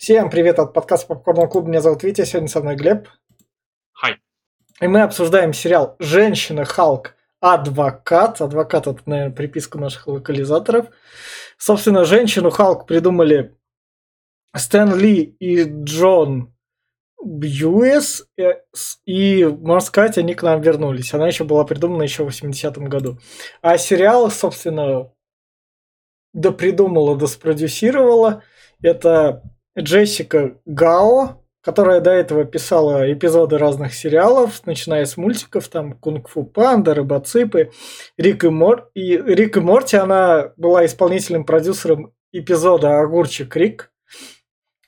Всем привет от подкаста Попкорного клуба. Меня зовут Витя, сегодня со мной Глеб. Хай. И мы обсуждаем сериал «Женщина Халк. Адвокат». Адвокат – это, наверное, приписка наших локализаторов. Собственно, «Женщину Халк» придумали Стэн Ли и Джон Бьюэс. И, можно сказать, они к нам вернулись. Она еще была придумана еще в 80-м году. А сериал, собственно, допридумала, доспродюсировала. Это Джессика Гао, которая до этого писала эпизоды разных сериалов, начиная с мультиков, там Кунг-фу Панда, Рыбоципы, Рик и, Мор... и Рик и Морти, она была исполнительным продюсером эпизода Огурчик Рик,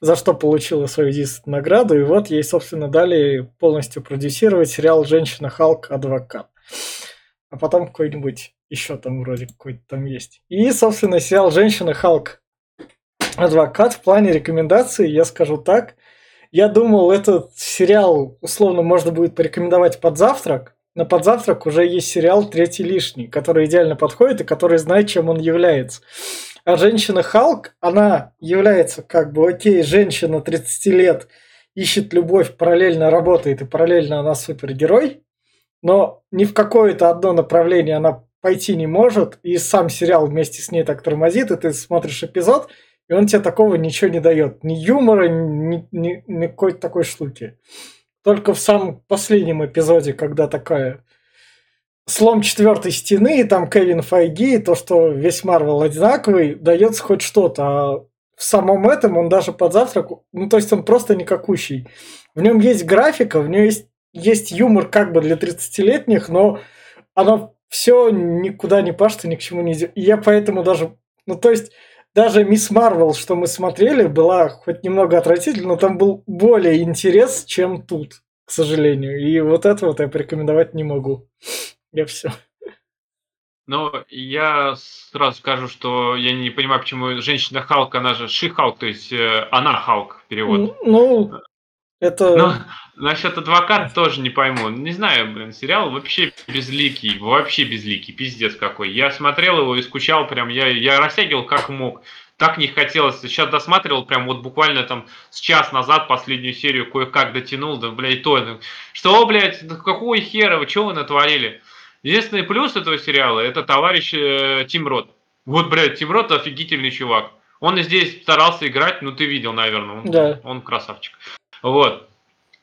за что получила свою единственную награду, и вот ей, собственно, дали полностью продюсировать сериал «Женщина Халк. Адвокат». А потом какой-нибудь еще там вроде какой-то там есть. И, собственно, сериал «Женщина Халк адвокат в плане рекомендаций, я скажу так. Я думал, этот сериал условно можно будет порекомендовать под завтрак. На под завтрак уже есть сериал «Третий лишний», который идеально подходит и который знает, чем он является. А женщина Халк, она является как бы, окей, женщина 30 лет, ищет любовь, параллельно работает и параллельно она супергерой, но ни в какое-то одно направление она пойти не может, и сам сериал вместе с ней так тормозит, и ты смотришь эпизод, и он тебе такого ничего не дает. Ни юмора, ни, ни, ни какой-то такой штуки. Только в самом последнем эпизоде, когда такая слом четвертой стены, и там Кевин Файги, и то, что весь Марвел одинаковый, дается хоть что-то. А в самом этом он даже под завтрак, ну то есть он просто никакущий. В нем есть графика, в нем есть, есть юмор как бы для 30-летних, но оно все никуда не пашет и ни к чему не идет. И я поэтому даже, ну то есть даже Мисс Марвел, что мы смотрели, была хоть немного отвратительна, но там был более интерес, чем тут, к сожалению. И вот это вот я порекомендовать не могу. Я все. Ну, я сразу скажу, что я не понимаю, почему женщина Халк, она же Ши Халк, то есть э, она Халк перевод. Ну, это... Ну, насчет адвоката тоже не пойму. Не знаю, блин, сериал вообще безликий, вообще безликий, пиздец какой. Я смотрел его и скучал прям, я, я растягивал как мог. Так не хотелось. Сейчас досматривал прям вот буквально там с час назад последнюю серию кое-как дотянул, да, блядь, то. Что, блядь, да какого хера, вы что вы натворили? Единственный плюс этого сериала это товарищ э, Тим Рот. Вот, блядь, Тим Рот офигительный чувак. Он и здесь старался играть, ну ты видел, наверное. Он, да. он красавчик. Вот.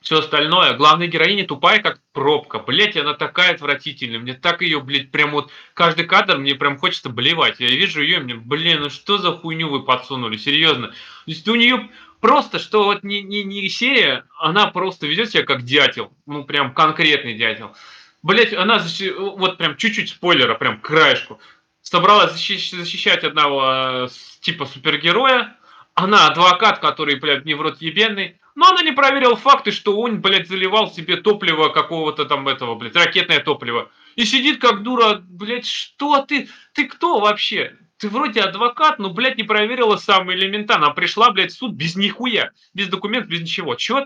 Все остальное. Главная героиня тупая, как пробка. Блять, она такая отвратительная. Мне так ее, блядь, прям вот каждый кадр мне прям хочется блевать. Я вижу ее, мне, блин, ну что за хуйню вы подсунули, серьезно. То есть у нее просто, что вот не, не, не серия, она просто ведет себя как дятел. Ну, прям конкретный дятел. Блять, она вот прям чуть-чуть спойлера, прям краешку. Собралась защищать одного э, типа супергероя. Она адвокат, который, блядь, не в рот ебенный. Но она не проверила факты, что он, блядь, заливал себе топливо какого-то там этого, блядь, ракетное топливо. И сидит как дура, блядь, что ты, ты кто вообще? Ты вроде адвокат, но, блядь, не проверила самое элементарно. А пришла, блядь, в суд без нихуя, без документов, без ничего. Чё?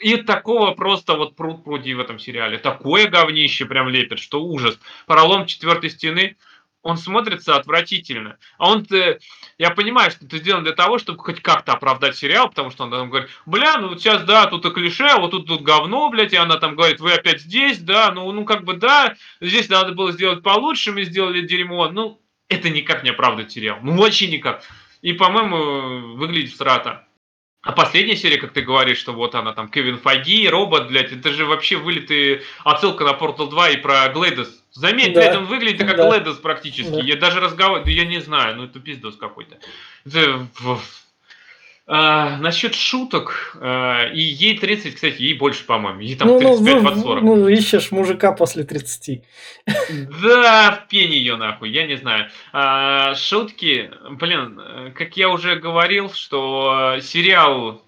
И такого просто вот пруд пруди в этом сериале. Такое говнище прям лепит, что ужас. Пролом четвертой стены – он смотрится отвратительно. А он, -то, я понимаю, что это сделано для того, чтобы хоть как-то оправдать сериал, потому что он там говорит, бля, ну сейчас, да, тут и клише, а вот тут, тут говно, блядь, и она там говорит, вы опять здесь, да, ну, ну как бы, да, здесь надо было сделать получше, мы сделали дерьмо, ну, это никак не оправдывает сериал, ну, вообще никак. И, по-моему, выглядит страта. А последняя серия, как ты говоришь, что вот она там, Кевин Фаги, робот, блядь, это же вообще вылитый отсылка на Portal 2 и про Глейдос Заметь, да. он выглядит как да. Ледос практически. Да. Я даже разговариваю, я не знаю, ну это пиздос какой-то. Это... А, насчет шуток, а, и ей 30, кстати, ей больше, по-моему. Ей там ну, 35 ну, под 40. Ну, ищешь мужика после 30. Да, в пене ее нахуй, я не знаю. А, шутки, блин, как я уже говорил, что сериал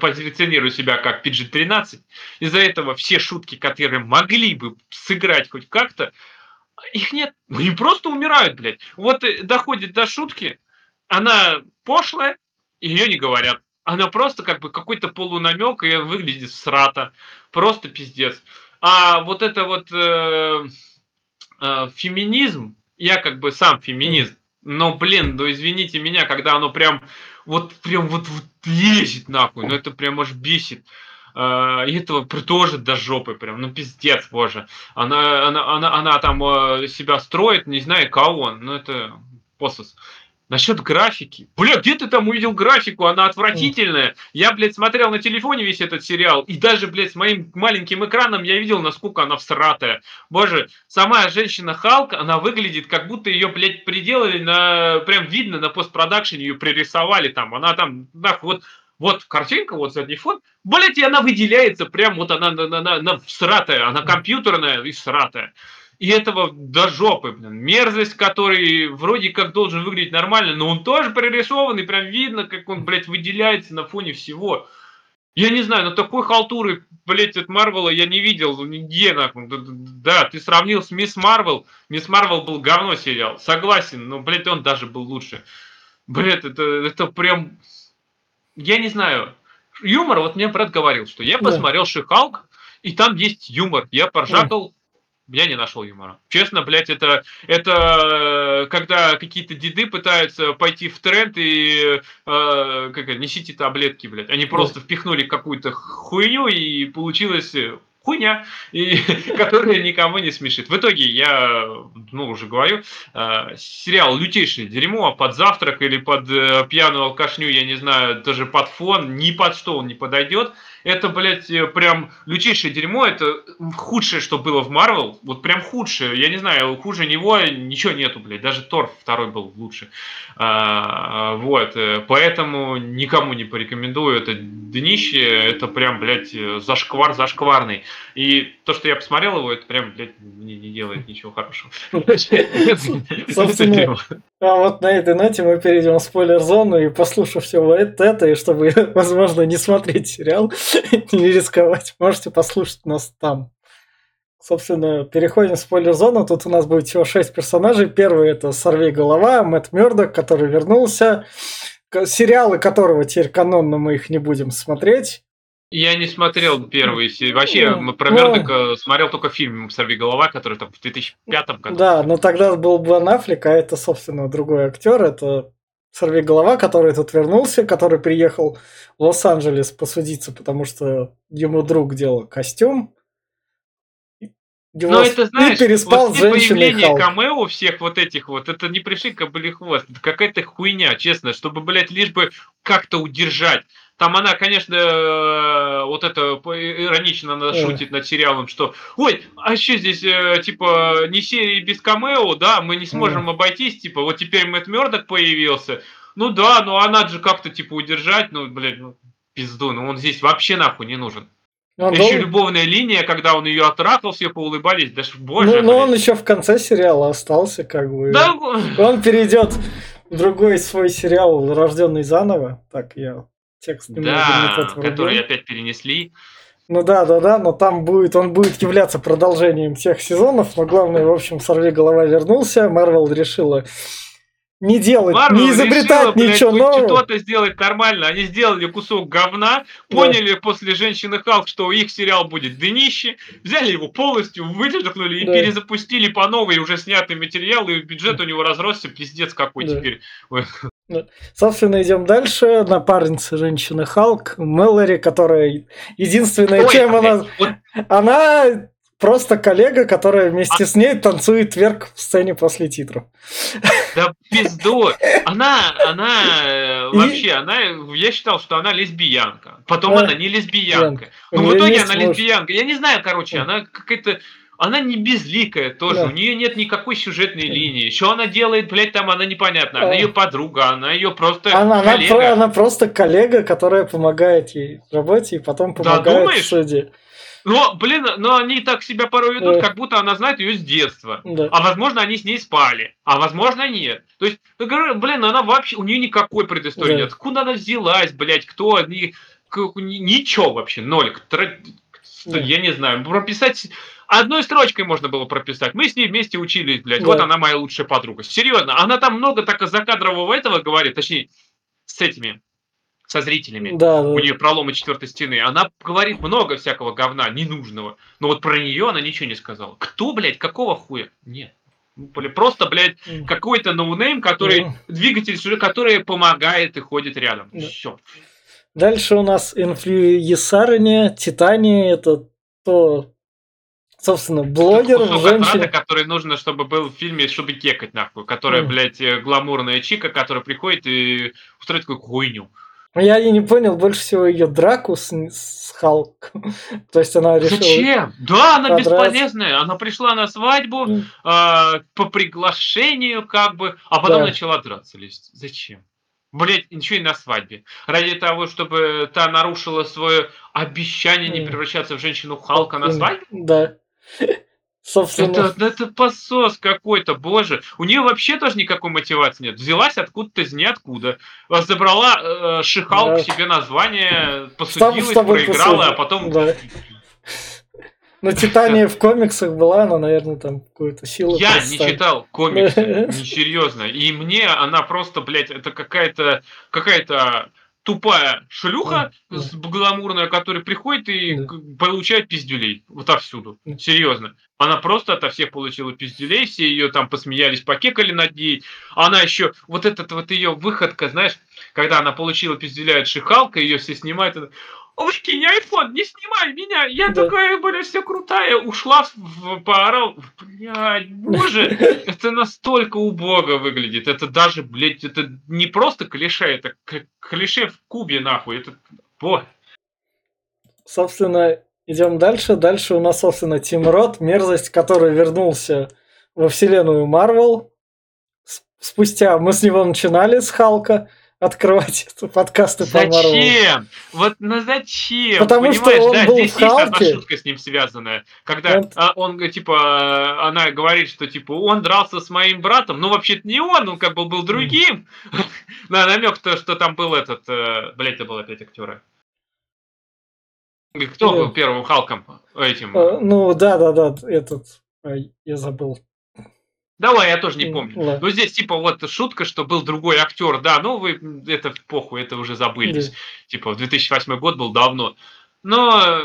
позиционирую себя как PG-13. Из-за этого все шутки, которые могли бы сыграть хоть как-то, их нет. Они просто умирают, блядь. Вот доходит до шутки, она пошлая, ее не говорят. Она просто как бы какой-то полунамек, и выглядит срата. Просто пиздец. А вот это вот э, э, феминизм, я как бы сам феминист, но, блин, ну извините меня, когда оно прям вот прям вот, вот лезет нахуй, ну это прям аж бесит. Uh, и этого тоже до жопы прям, ну пиздец, боже. Она, она, она, она там uh, себя строит, не знаю кого, ну это посос. Насчет графики. Бля, где ты там увидел графику? Она отвратительная. Я, блядь, смотрел на телефоне весь этот сериал. И даже, блядь, с моим маленьким экраном я видел, насколько она всратая. Боже, сама женщина Халк, она выглядит, как будто ее, блядь, приделали на... Прям видно на постпродакшене, ее пририсовали там. Она там, нахуй, вот вот картинка, вот задний фон, блять, и она выделяется, прям вот она, она, она, она всратая, она компьютерная и всратая. И этого до жопы, блин. Мерзость, который вроде как должен выглядеть нормально, но он тоже прорисованный, прям видно, как он, блядь, выделяется на фоне всего. Я не знаю, но такой халтуры, блядь, от Марвела я не видел нигде, нахуй. Да, ты сравнил с Мисс Марвел. Мисс Марвел был говно сериал, согласен, но, блядь, он даже был лучше. Блядь, это, это прям... Я не знаю. Юмор, вот мне брат говорил, что я посмотрел. Шихалк, и там есть юмор. Я поржакал, я не нашел юмора. Честно, блядь, это, это когда какие-то деды пытаются пойти в тренд и э, как несите таблетки, блядь. Они просто впихнули какую-то хуйню и получилось хуйня, и, которая никому не смешит. В итоге я, ну, уже говорю, э, сериал лютейшее дерьмо, под завтрак или под э, пьяную алкашню, я не знаю, даже под фон, ни под что он не подойдет. Это, блядь, э, прям лютейшее дерьмо, это худшее, что было в Марвел, вот прям худшее, я не знаю, хуже него ничего нету, блядь, даже Тор второй был лучше. А, вот, э, поэтому никому не порекомендую. Это днище, это прям, блядь, зашквар зашкварный. И то, что я посмотрел его, это прям, блядь, мне не делает ничего хорошего. Собственно, а вот на этой ноте мы перейдем в спойлер-зону и послушав все вот это, и чтобы, возможно, не смотреть сериал, не рисковать, можете послушать нас там. Собственно, переходим в спойлер-зону. Тут у нас будет всего шесть персонажей. Первый это Сорви Голова, Мэтт Мёрдок, который вернулся. Сериалы которого теперь канонно мы их не будем смотреть. Я не смотрел первый. Вообще, ну, про Мердока ну, смотрел только фильм «Сорви голова», который там в 2005 году. Да, но тогда был Бен Аффлек, а это, собственно, другой актер. Это «Сорви голова», который тут вернулся, который приехал в Лос-Анджелес посудиться, потому что ему друг делал костюм. Его Но это, знаешь, переспал вот появление Халк. камео всех вот этих вот, это не пришли кобыли хвост, это какая-то хуйня, честно, чтобы, блядь, лишь бы как-то удержать. Там она, конечно, э, вот это иронично она шутит над сериалом, что ой, а что здесь, э, типа, не серии без камео, да, мы не сможем обойтись, типа, вот теперь Мэтт Мёрдок появился. Ну да, но она же как-то, типа, удержать, ну, блядь, ну, пизду, ну он здесь вообще нахуй не нужен. Он еще дол... любовная линия, когда он ее отрахал, все поулыбались, даже боже. Ну, но он еще в конце сериала остался, как бы. Да. Он перейдет в другой свой сериал Рожденный заново. Так, я текст да, который опять перенесли. Ну да, да, да, но там будет, он будет являться продолжением тех сезонов, но главное, в общем, сорви голова вернулся, Марвел решила не делать, Marvel не изобретать решила, ничего блядь, нового. Что-то сделать нормально. Они сделали кусок говна, поняли да. после женщины Халк, что их сериал будет днище, взяли его полностью, выдохнули и да. перезапустили по новой уже снятый материал, и бюджет у него разросся, пиздец какой да. теперь. Собственно, идем дальше. Напарница женщины Халк, Мэлори, которая единственная, Ой, чем она... Вот... Она просто коллега, которая вместе а... с ней танцует вверх в сцене после титров. Да пизду. Она, она И... вообще, она, я считал, что она лесбиянка. Потом а... она не лесбиянка. Но ну, в итоге она лесбиянка. Я не знаю, короче, она какая-то она не безликая тоже, да. у нее нет никакой сюжетной линии. Что она делает, блядь, там она непонятна. Она ее подруга, она ее просто она, коллега. Она, она просто коллега, которая помогает ей в работе и потом помогает да, думаешь? суде. Но, блин, но они так себя порой ведут, как будто она знает ее с детства. Да. А возможно, они с ней спали. А возможно, нет. То есть, ну, блин, она вообще, у нее никакой предыстории да. нет. Откуда она взялась, блядь, кто, ни, ничего вообще, ноль. Да. Я не знаю, прописать Одной строчкой можно было прописать. Мы с ней вместе учились, блядь. Да. Вот она моя лучшая подруга. Серьезно, она там много так закадрового этого говорит, точнее, с этими, со зрителями. Да, да. У нее проломы четвертой стены. Она говорит много всякого говна, ненужного. Но вот про нее она ничего не сказала. Кто, блядь, какого хуя? Нет. Ну, Просто, блядь, какой-то ноунейм, который, двигатель, который помогает и ходит рядом. Да. Все. Дальше у нас инфлюенсарыня, Титания, это то, собственно, блогер, Кусок женщина. который нужно, чтобы был в фильме, чтобы кекать, нахуй. Которая, Мгм. блядь, э, гламурная чика, которая приходит и устроит такую хуйню. Я и не понял больше всего ее драку с, с Халком. То есть она решила... Зачем? Да, она подраться. бесполезная. Она пришла на свадьбу а, по приглашению, как бы, а потом Да. начала драться лезть. Зачем? Блять, ничего и на свадьбе. Ради того, чтобы та нарушила свое обещание не превращаться в женщину Халка на свадьбе? Да. Собственно, Это, это посос какой-то, боже. У нее вообще тоже никакой мотивации нет. Взялась откуда-то из ниоткуда. А, Забрала э, Шихалк Да. себе название, посудилась, проиграла, а посудить, потом... да. ну, Титания в комиксах была, она, наверное, там какую-то силу Я не читал комиксы, несерьезно. И мне она просто, блядь, это какая-то какая-то тупая шлюха с гламурная, которая приходит и Да. получает пиздюлей. Вот отовсюду. Серьезно. Она просто ото всех получила пиздюлей, все ее там посмеялись, покекали над ней. Она еще, вот этот вот ее выходка, знаешь, когда она получила пиздюля от Шихалка, ее все снимают, она, Выкинь айфон, не снимай меня, я Да. такая, блядь, вся крутая, ушла, в, поорал, блядь, боже, это настолько убого выглядит. Это даже, блядь, это не просто клише, это клише в кубе, нахуй. Это, во. Собственно, идем дальше. Дальше у нас, собственно, Тим Рот, мерзость, который вернулся во вселенную Марвел. Спустя мы с него начинали с Халка открывать подкасты по Марвел. Зачем? Вот ну зачем? Потому что Понимаешь, он да, был здесь в есть одна Халке. шутка с ним связанная. Когда Вот. а, он, типа, она говорит, что, типа, он дрался с моим братом. Ну, вообще-то не он, он как бы был другим. На намек, то, что там был этот, э, блядь, это был опять актера. Кто Э. был первым Халком этим? Э, Ну, да-да-да, этот, я забыл. Давай, я тоже не помню. ладно. Ну, здесь, типа, вот шутка, что был другой актер. Да, ну, вы, это похуй, это уже забылись. Да. Типа, 2008 год был давно. Но,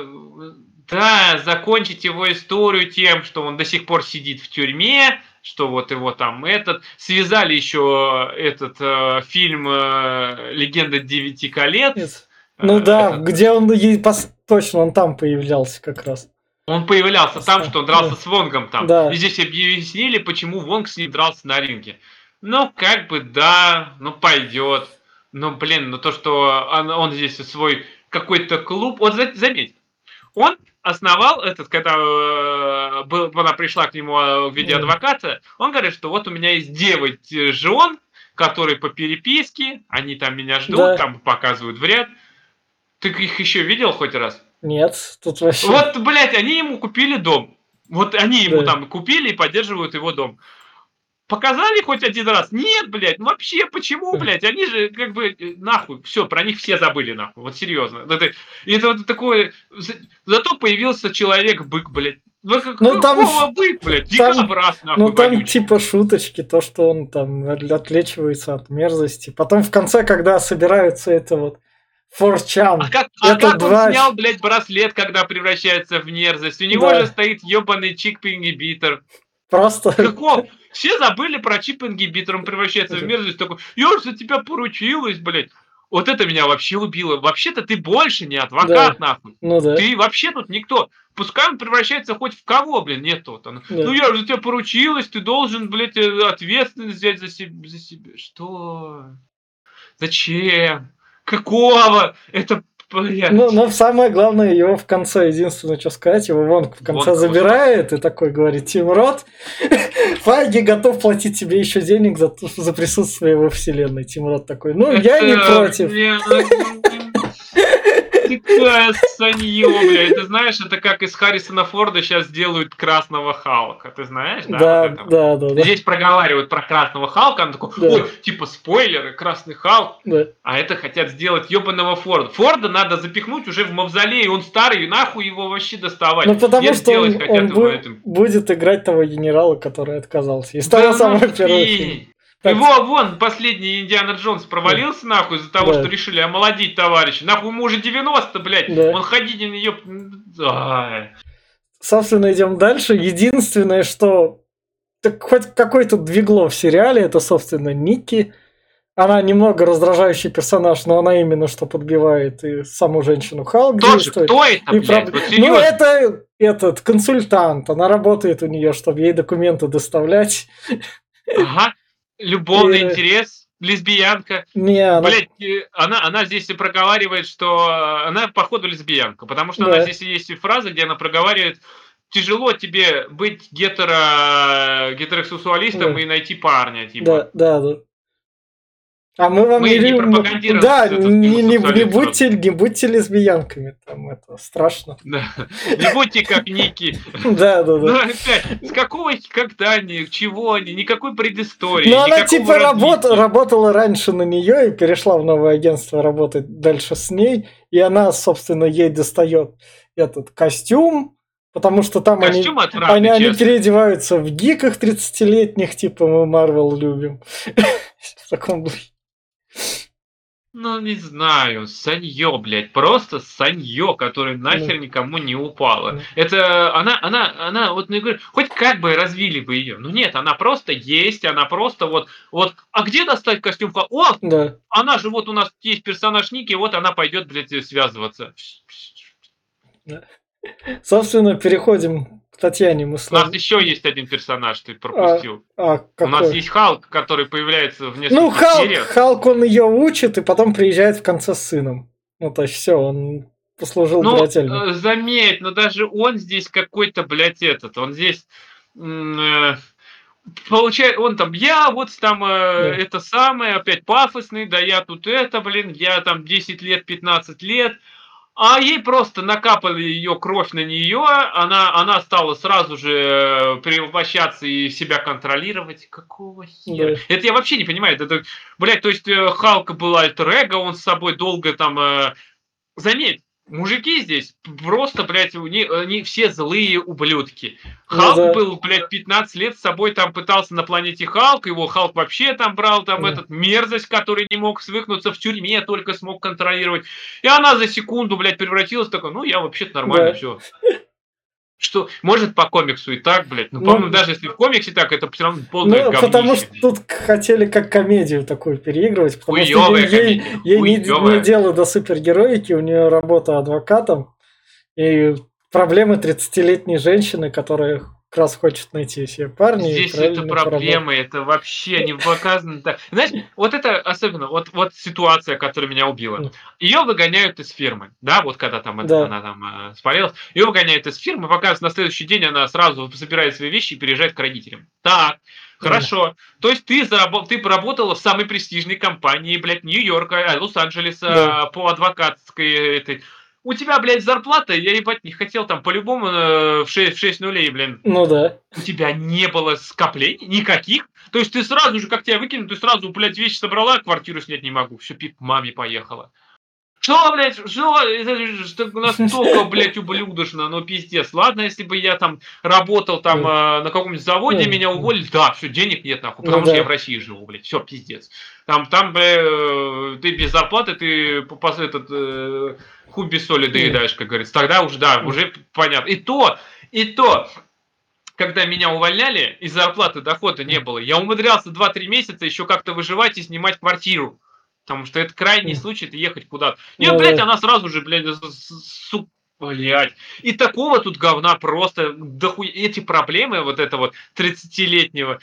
да, закончить его историю тем, что он до сих пор сидит в тюрьме, что вот его там этот... Связали еще этот э, фильм э, «Легенда девяти колец». Ну Э, да, этот. где он точно он там появлялся как раз. Он появлялся там, что он дрался Да. с Вонгом там. Да. И здесь объяснили, почему Вонг с ним дрался на ринге. Ну, как бы да, ну пойдет. Ну, блин, ну то, что он, он здесь свой какой-то клуб. Вот за- заметь, он основал этот, когда э, был, она пришла к нему э, в виде адвоката, он говорит, что вот у меня есть 9 жен, которые по переписке, они там меня ждут, Да. там показывают в ряд. Ты их еще видел хоть раз? Нет, тут вообще... Вот, блядь, они ему купили дом. Вот они ему Да. там купили и поддерживают его дом. Показали хоть один раз? Нет, блядь, ну вообще, почему, блядь? Они же, как бы, э, нахуй, все, про них все забыли, нахуй, вот серьезно. Это, это вот такое, за- зато появился человек-бык, блядь. Ну, как, Ну, там- бык, блядь? там- Дикобраз, нахуй, Ну там вонючий. типа шуточки, то, что он там отлечивается от мерзости. Потом в конце, когда собираются это вот форчан. А как, а Это как он два- снял, блядь, браслет, когда превращается в мерзость? У него Да. же стоит ебаный чип-ингибитор. Просто... Какого? Все забыли про чип-ингибитор, он превращается в Да. мерзость, такой, я же за тебя поручилась, блядь. Вот это меня вообще убило. Вообще-то ты больше не адвокат, нахуй. Ну да. Ты вообще тут никто. Пускай он превращается хоть в кого, блин, нет он. Да. Ну я же за тебя поручилась, ты должен, блядь, э, ответственность взять за себя. За себя. Что? Зачем? Какого? Это, блядь. Ну, но самое главное, его в конце, единственное, что сказать, его вон в конце Вонг забирает и такой говорит, Тим Рот, Файги готов платить тебе еще денег за, за присутствие во вселенной. Тим Рот такой, ну, я не против. Такая санье, блядь. Ты знаешь, это как из Харрисона Форда сейчас делают красного Халка. Ты знаешь, да? Да, вот да, да, да. Здесь проговаривают про красного Халка, он такой, Да. ой, типа спойлеры, красный Халк. да. А это хотят сделать ебаного Форда. Форда надо запихнуть уже в мавзолей, он старый, нахуй его вообще доставать. Ну, потому Нет, что он, хотят он бу- этим. будет играть того генерала, который отказался. Да ну самого первого фиг. фильма. Так, Его вон последний Индиана Джонс провалился нахуй из-за того, Да. что решили омолодить товарища. Нахуй ему уже 90, блядь. Да. Он ходить на нее. Ай. Собственно, идем дальше. Единственное, что так хоть какой-то двигло в сериале, это, собственно, Ники. Она немного раздражающий персонаж, но она именно что подбивает и саму женщину Халк Тоже, кто это, И блядь? проб- Вот ну, это этот консультант, она работает у нее, чтобы ей документы доставлять. Ага. Любовный И- интерес, лесбиянка. Не, она... Блять, она, она здесь и проговаривает, что э, она, походу, лесбиянка. Потому что Да. она здесь есть и фраза, где она проговаривает, тяжело тебе быть гетеро, гетеросексуалистом Да. и найти парня. Типа. Да, да, да. А мы вам Мы не рекомендуем- пропагандируем Да, не, не, не будьте, не будьте лесбиянками, там это страшно. Да. Не будьте как Ники. Да, да, Ну, да. опять, с какого, когда они, чего они, никакой предыстории. Ну, она типа работала раньше на нее и перешла в новое агентство работать дальше с ней. И она, собственно, ей достает этот костюм, потому что там они, отвратный, они, они переодеваются в гиках 30-летних, типа мы Марвел любим. В таком духе. Ну, не знаю, санье, блядь, просто санье, которое нахер никому не упало. Ну. Это она, она, она, вот, ну, говорю, хоть как бы развили бы ее. Ну нет, она просто есть, она просто вот, вот, а где достать костюм? О, Да. она же вот у нас есть персонаж Ники, вот она пойдет, блядь, связываться. Собственно, переходим Татьяне У нас еще есть один персонаж, ты пропустил. А, У нас есть Халк, который появляется в нескольких Ну, Халк, сериях. Халк, он ее учит и потом приезжает в конце с сыном. Ну, то есть все, он послужил Ну, брательным. э, заметь, но даже он здесь какой-то, блядь, этот, он здесь... э, Получает, он там, я вот там э, Да. это самое, опять пафосный, да я тут это, блин, я там 10 лет, 15 лет, а ей просто накапали ее кровь на нее, она, она стала сразу же э, перевоплощаться и себя контролировать. Какого хера? Да. Это я вообще не понимаю. Это, блядь, то есть э, Халка была альтер эго, он с собой долго там... э, Заметь, мужики здесь просто, блядь, у них, они все злые ублюдки. Ну Халк да. был, блядь, 15 лет с собой там пытался на планете Халк, его Халк вообще там брал, там Да. этот мерзость, который не мог свыкнуться в тюрьме, только смог контролировать. И она за секунду, блядь, превратилась в такой, ну, я вообще-то нормально, Да. все. Что, может, по комиксу и так, блядь. Ну, Ну, по-моему, даже если в комиксе так, это все равно полное Ну, говнище. потому что тут хотели как комедию такую переигрывать, потому Хуёвая что ей, комедия, ей не, хуёвая. не дело до супергероики, у нее работа адвокатом, и проблемы 30-летней женщины, которая как раз хочет найти себе парня. Здесь это поработать. проблемы, это вообще не показано так. Знаешь, вот это особенно, вот, вот ситуация, которая меня убила. Ее выгоняют из фирмы, да, вот когда там это, Да. она там э, спалилась, ее выгоняют из фирмы, показывают на следующий день она сразу собирает свои вещи и переезжает к родителям. Так, хорошо. То есть ты, зарабо- ты поработала в самой престижной компании, блядь, Нью-Йорка, э, Лос-Анджелеса Да. по адвокатской этой. У тебя, блядь, зарплата, я ебать не хотел там по-любому э, в 6, в 6 нулей, блин Ну да. у тебя не было скоплений никаких. То есть ты сразу же, как тебя выкинут, ты сразу, блядь, вещи собрала, квартиру снять не могу. Все, пип, маме поехала. Что, блядь, что, что настолько, блядь, ублюдочно, ну пиздец. Ладно, если бы я там работал там э, на каком-нибудь заводе, Ну. меня уволили, да, все, денег нет, нахуй, Ну потому да. что я в России живу, блядь, все, пиздец. Там, там, бля, э, ты без зарплаты, ты этот, э, хуй без соли доедаешь, как говорится. Тогда уже, да, уже понятно. И то, и то, когда меня увольняли, и зарплаты, дохода не было, я умудрялся 2-3 месяца еще как-то выживать и снимать квартиру. Потому что это крайний случай, это ехать куда-то. Нет, блядь, она сразу же, блядь, с- с- су- блядь. И такого тут говна просто дохуя. Эти проблемы вот это вот 30-летнего.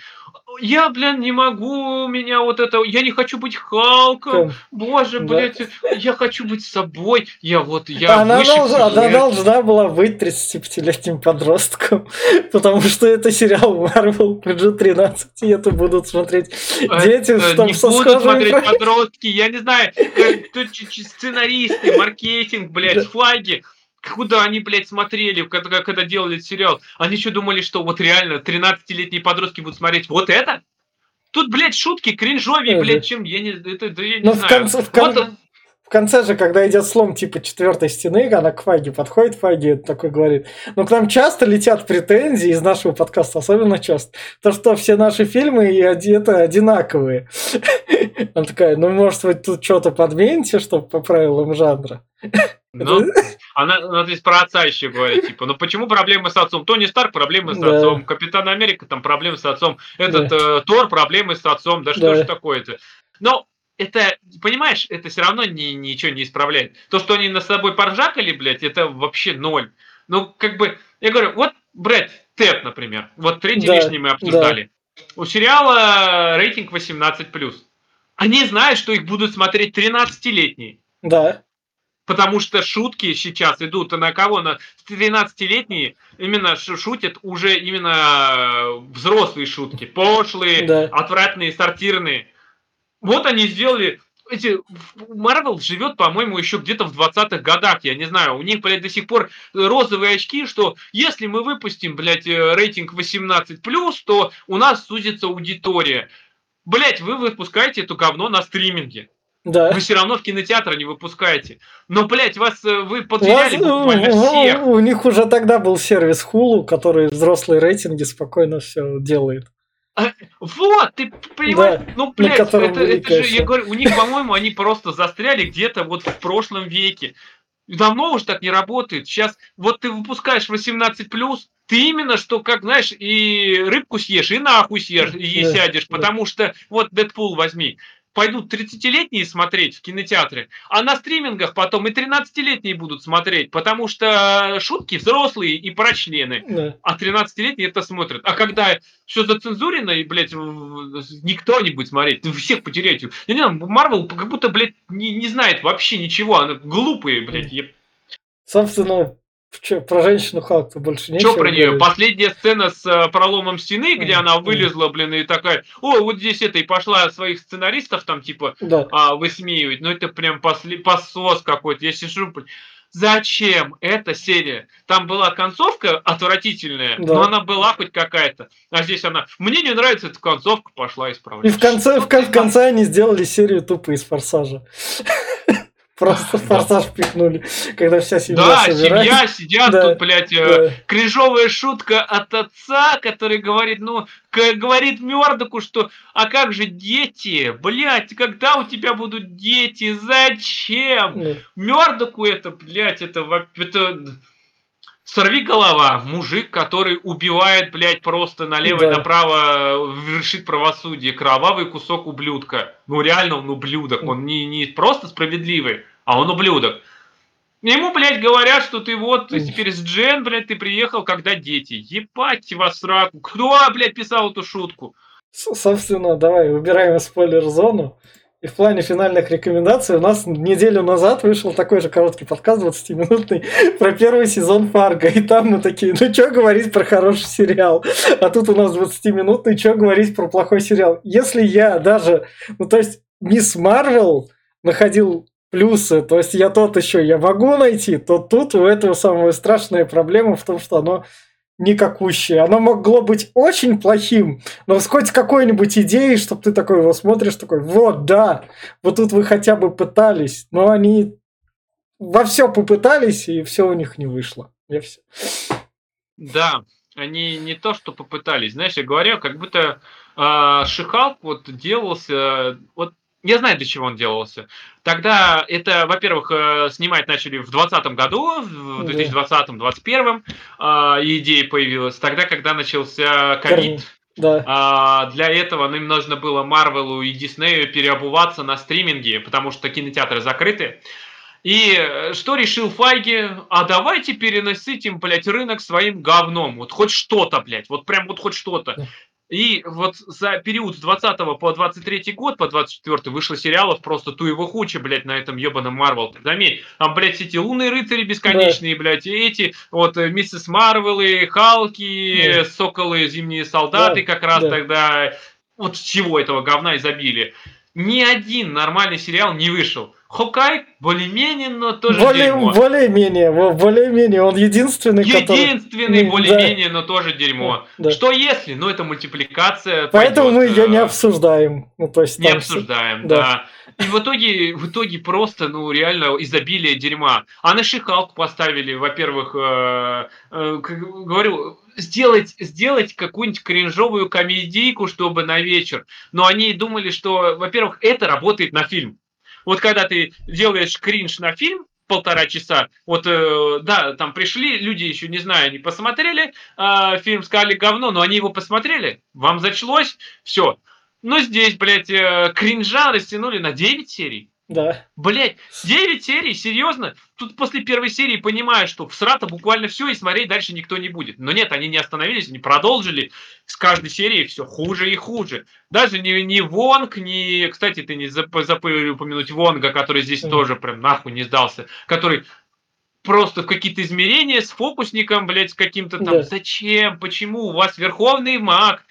Я, блин, не могу, у меня вот это, я не хочу быть Халком. Боже, Да. блядь, я хочу быть собой. Я вот, я она, выше должна, она должна была быть 35-летним подростком, потому что это сериал Marvel PG-13, и это будут смотреть дети Э, с, там, не со будут смотреть подростки, я не знаю, сценаристы, маркетинг, блядь, флаги. Куда они, блядь, смотрели, когда, когда делали сериал? Они что думали, что вот реально 13-летние подростки будут смотреть вот это? Тут, блядь, шутки кринжовее, Ага. блядь, чем я не, это, да я не Ну, в знаю. конце, в, кон- Вот, в конце же, когда идет слом типа четвертой стены, она к Фаге подходит, Фаги такой говорит, ну к нам часто летят претензии из нашего подкаста, особенно часто, то что все наши фильмы и это одинаковые. Она такая, ну может вы тут что-то подмените, чтобы по правилам жанра. ну, Она, она здесь про отца еще говорит, типа, ну почему проблемы с отцом? Тони Старк проблемы с Да. отцом, Капитан Америка там проблемы с отцом, этот э, Тор проблемы с отцом, да что Да. же такое-то? Но это, понимаешь, это все равно ни, ничего не исправляет. То, что они над собой поржакали, блядь, это вообще ноль. Ну, как бы, я говорю, вот Брэд Тед, например, вот третий Да, лишний мы обсуждали. У сериала рейтинг 18+. Они знают, что их будут смотреть 13-летние. Да, Потому что шутки сейчас идут на кого? На 13-летние именно шу- шутят уже именно э, взрослые шутки. Пошлые, Да. отвратные, сортирные. Вот они сделали... Эти, Марвел живет, по-моему, еще где-то в 20-х годах, я не знаю. У них, блядь, до сих пор розовые очки, что если мы выпустим, блядь, э, рейтинг 18+, то у нас сузится аудитория. Блять, вы выпускаете это говно на стриминге. Да. Вы все равно в кинотеатр не выпускаете. Но, блядь, вас э, вы У, вас- буквально у- всех. у них уже тогда был сервис Hulu, который взрослые рейтинги спокойно все делает. Вот, ты понимаешь? Да, ну, блядь, это, это же, я говорю, у них, по-моему, они просто застряли где-то вот в прошлом веке. Давно уж так не работает. Сейчас вот ты выпускаешь 18+, ты именно что, как, знаешь, и рыбку съешь, и нахуй съешь, и Да, сядешь. да. Потому что, вот Дэдпул возьми, пойдут 30-летние смотреть в кинотеатре, а на стримингах потом и 13-летние будут смотреть, потому что шутки взрослые и про члены. Да. А 13-летние это смотрят. А когда все зацензурено, и, блядь, никто не будет смотреть, всех потеряете. Не знаю, Марвел как будто, блядь, не, не знает вообще ничего. Она глупые, блядь. Я- Собственно, чё, про женщину Халк-то больше нечего. Чё про нее? говорить. Последняя сцена с э, проломом стены, где Мгм. она вылезла, блин, и такая, о, вот здесь это, и пошла своих сценаристов там, типа, Да. а, высмеивать. Ну, это прям после, посос какой-то. Я сижу, блин, Зачем эта серия? Там была концовка отвратительная, Да. но она была хоть какая-то. А здесь она... Мне не нравится эта концовка, пошла И исправлять. в конце, в, в конце они сделали серию тупо из форсажа. Просто форсаж пихнули, когда вся семья Да, семья сидят Да, тут, блядь, э, Да. кринжовая шутка от отца, который говорит, ну, говорит Мёрдоку, что, а как же дети? Блядь, когда у тебя будут дети? Зачем? Да. Мёрдоку это, блядь, это, это сорви голова, мужик, который убивает, блядь, просто налево и Да. направо, вершит правосудие, кровавый кусок ублюдка. Ну реально он ублюдок, он не, не просто справедливый, а он ублюдок. Ему, блядь, говорят, что ты вот ты теперь с Джен, блядь, ты приехал, когда дети. Ебать вас в сраку. Кто, блядь, писал эту шутку? Собственно, давай убираем спойлер-зону. И в плане финальных рекомендаций у нас неделю назад вышел такой же короткий подкаст 20-минутный про первый сезон Фарго. И там мы такие, ну что говорить про хороший сериал? А тут у нас 20-минутный, что говорить про плохой сериал? Если я даже, ну то есть Мисс Марвел находил плюсы, то есть я тот еще я могу найти, то тут у этого самая страшная проблема в том, что оно никакущее. Оно могло быть очень плохим, но с хоть какой-нибудь идеей, чтобы ты такой его смотришь, такой, вот, да, вот тут вы хотя бы пытались, но они во все попытались, и все у них не вышло. Я все. Да, они не то, что попытались. Знаешь, я говорю, как будто э, Шихалк вот делался... Вот я знаю, для чего он делался. Тогда это, во-первых, э, снимать начали в 2020 году, в Да. 2020-2021 э, идея появилась. Тогда, когда начался ковид, Да, а, для этого им нужно было Марвелу и Диснею переобуваться на стриминге, потому что кинотеатры закрыты. И э, что решил Файги? А давайте переносить блядь, рынок своим говном. Вот хоть что-то, блядь. Вот прям вот хоть что-то. И вот за период с 20 по 23 год, по 24 вышло сериалов просто туево хуча, блядь, на этом ебаном Марвел. Ты заметь, там, блядь, эти лунные рыцари бесконечные, блядь, и эти, вот, э, Миссис Марвелы, Халки, Да. Соколы, Зимние солдаты Да, как раз да. тогда. Вот всего этого говна изобилие. Ни один нормальный сериал не вышел. Хокай более-менее, но тоже более, дерьмо. более-менее, более-менее, он единственный, который... Единственный Ну, более-менее, но тоже дерьмо. Да. Что если? Ну, это мультипликация. Поэтому мы пойдет, ее не э, обсуждаем. Ну, то есть Не там обсуждаем, да. да. И в итоге, в итоге просто, ну, реально изобилие дерьма. А на Шихалку поставили, во-первых, э, э, говорю, сделать, сделать какую-нибудь кринжовую комедийку, чтобы на вечер. Но они думали, что, во-первых, это работает на фильм. Вот когда ты делаешь кринж на фильм, полтора часа. Вот, э, да, там пришли, люди еще, не знаю, не посмотрели э, фильм «Сказали говно», но они его посмотрели, вам зачлось, все. Но здесь, блядь, э, кринжа растянули на 9 серий. Да. Блять, 9 серий, серьезно? Тут после первой серии понимаю, что в срата буквально все, и смотреть дальше никто не будет. Но нет, они не остановились, они продолжили. С каждой серии все хуже и хуже. Даже не, не Вонг, не... Кстати, ты не забыл упомянуть Вонга, который здесь mm. тоже прям нахуй не сдался. Который просто в какие-то измерения с фокусником, блядь, с каким-то там. Да. Зачем? Почему? У вас верховный маг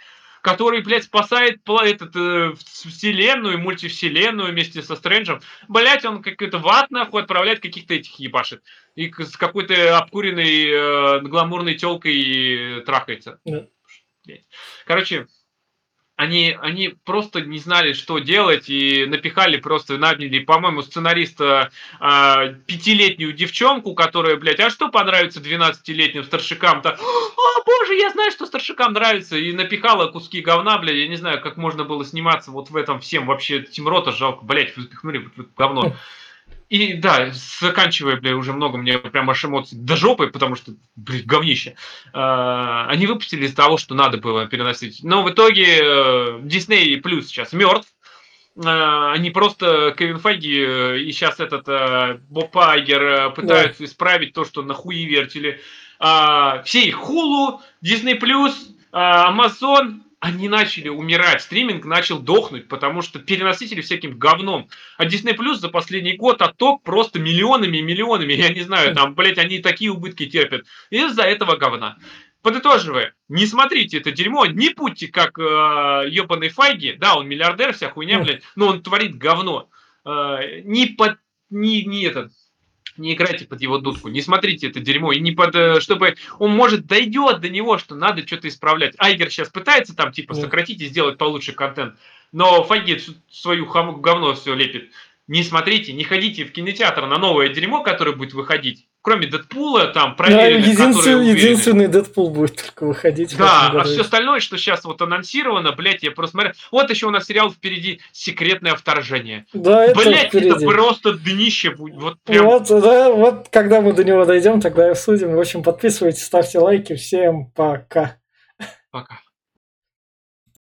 который, блядь, спасает этот, э, вселенную, мультивселенную вместе со Стрэнджем. Блядь, он какой-то ват, нахуй, отправляет каких-то этих ебашит. И с какой-то обкуренной э, гламурной телкой трахается. Да. Короче, они, они просто не знали, что делать, и напихали просто, наняли, по-моему, сценариста э, пятилетнюю девчонку, которая, блядь, а что понравится 12-летним старшикам-то? О, боже, я знаю, что старшикам нравится, и напихала куски говна, блядь, я не знаю, как можно было сниматься вот в этом всем, вообще, Тимрота жалко, блядь, вы впихнули в говно. И да, заканчивая, бля, уже много мне прям аж эмоций до жопы, потому что, блин, говнище. Э, они выпустили из того, что надо было переносить. Но в итоге э, Disney Plus сейчас мертв. Э, они просто, Кевин Файги э, и сейчас этот э, Боб Айгер э, пытаются да. исправить то, что нахуи вертели. Э, все их Hulu, Disney Plus, Amazon, они начали умирать, стриминг начал дохнуть, потому что переносители всяким говном. А Disney Plus за последний год отток просто миллионами и миллионами, я не знаю, там, блядь, они такие убытки терпят из-за этого говна. Подытоживая, не смотрите это дерьмо, не будьте как э, ебаный Файги, да, он миллиардер, вся хуйня, блядь, но он творит говно. Э, не под, не, не этот, не играйте под его дудку, не смотрите это дерьмо, и не под, э, чтобы он может дойдет до него, что надо что-то исправлять. Айгер сейчас пытается там типа сократить и сделать получше контент, но Фагет свою говно все лепит. Не смотрите, не ходите в кинотеатр на новое дерьмо, которое будет выходить кроме Дэдпула, там проверенных, да, единственный, единственный Дэдпул будет только выходить. Да, а все остальное, что сейчас вот анонсировано, блядь, я просто смотрю. Вот еще у нас сериал впереди «Секретное вторжение». Да, это Блядь, впереди. это просто днище будет. Вот, прям... вот, да, вот когда мы до него дойдем, тогда и обсудим. В общем, подписывайтесь, ставьте лайки. Всем пока. Пока.